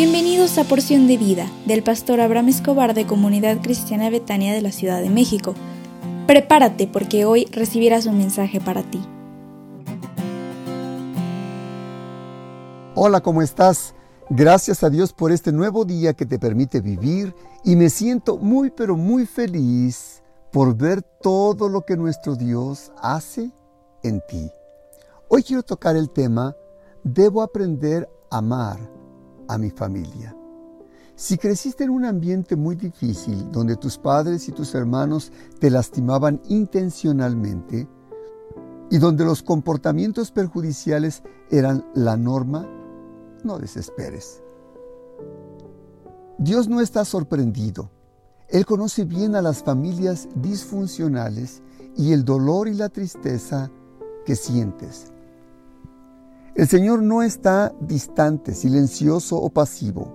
Bienvenidos a Porción de Vida del pastor Abraham Escobar de Comunidad Cristiana Betania de la Ciudad de México. Prepárate porque hoy recibirás un mensaje para ti. Hola, ¿cómo estás? Gracias a Dios por este nuevo día que te permite vivir y me siento muy pero muy feliz por ver todo lo que nuestro Dios hace en ti. Hoy quiero tocar el tema, debo aprender a amar a mi familia. Si creciste en un ambiente muy difícil donde tus padres y tus hermanos te lastimaban intencionalmente y donde los comportamientos perjudiciales eran la norma, no desesperes. Dios no está sorprendido. Él conoce bien a las familias disfuncionales y el dolor y la tristeza que sientes. El Señor no está distante, silencioso o pasivo.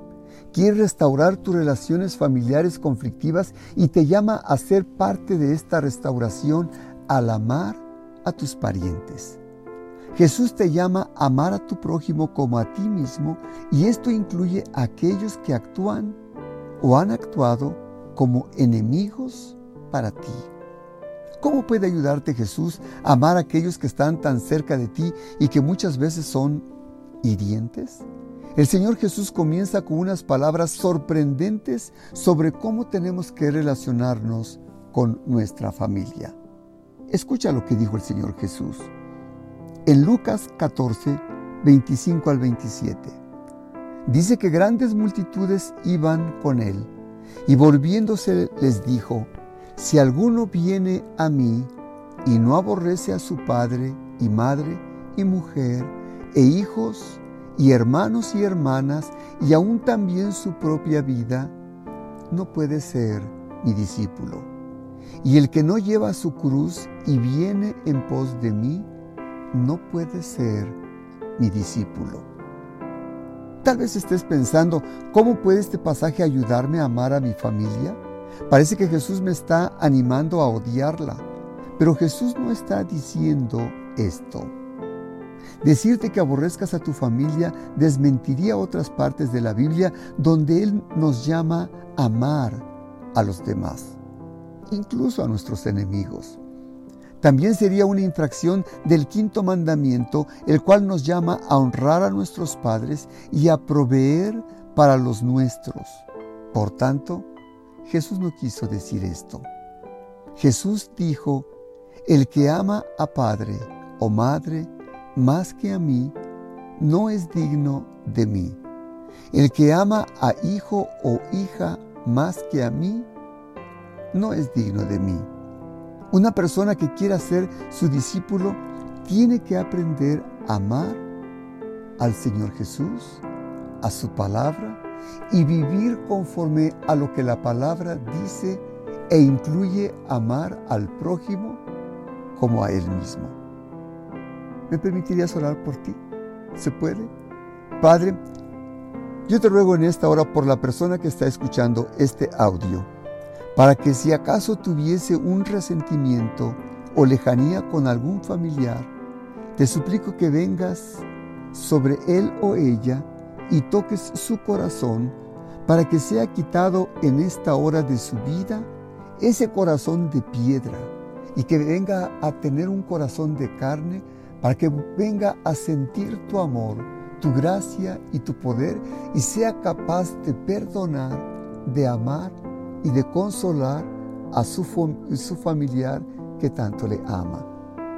Quiere restaurar tus relaciones familiares conflictivas y te llama a ser parte de esta restauración al amar a tus parientes. Jesús te llama a amar a tu prójimo como a ti mismo y esto incluye a aquellos que actúan o han actuado como enemigos para ti. ¿Cómo puede ayudarte Jesús a amar a aquellos que están tan cerca de ti y que muchas veces son hirientes? El Señor Jesús comienza con unas palabras sorprendentes sobre cómo tenemos que relacionarnos con nuestra familia. Escucha lo que dijo el Señor Jesús en Lucas 14, 25 al 27. Dice que grandes multitudes iban con él, y volviéndose les dijo, si alguno viene a mí y no aborrece a su padre y madre y mujer e hijos y hermanos y hermanas y aún también su propia vida, no puede ser mi discípulo. Y el que no lleva su cruz y viene en pos de mí, no puede ser mi discípulo. Tal vez estés pensando, ¿cómo puede este pasaje ayudarme a amar a mi familia? Parece que Jesús me está animando a odiarla, pero Jesús no está diciendo esto. Decirte que aborrezcas a tu familia desmentiría otras partes de la Biblia donde Él nos llama a amar a los demás, incluso a nuestros enemigos. También sería una infracción del quinto mandamiento, el cual nos llama a honrar a nuestros padres y a proveer para los nuestros. Por tanto, Jesús no quiso decir esto. Jesús dijo, el que ama a padre o madre más que a mí, no es digno de mí. El que ama a hijo o hija más que a mí, no es digno de mí. Una persona que quiera ser su discípulo tiene que aprender a amar al Señor Jesús, a su palabra y vivir conforme a lo que la palabra dice e incluye amar al prójimo como a él mismo. ¿Me permitirías orar por ti? ¿Se puede? Padre, yo te ruego en esta hora por la persona que está escuchando este audio para que si acaso tuviese un resentimiento o lejanía con algún familiar, te suplico que vengas sobre él o ella y toques su corazón para que sea quitado en esta hora de su vida ese corazón de piedra y que venga a tener un corazón de carne para que venga a sentir tu amor, tu gracia y tu poder y sea capaz de perdonar, de amar y de consolar a su, su familiar que tanto le ama.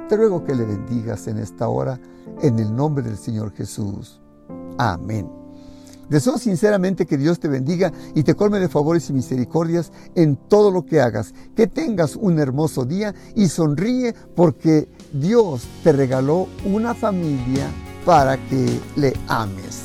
Te ruego que le bendigas en esta hora en el nombre del Señor Jesús. Amén. Deseo sinceramente que Dios te bendiga y te colme de favores y misericordias en todo lo que hagas. Que tengas un hermoso día y sonríe porque Dios te regaló una familia para que le ames.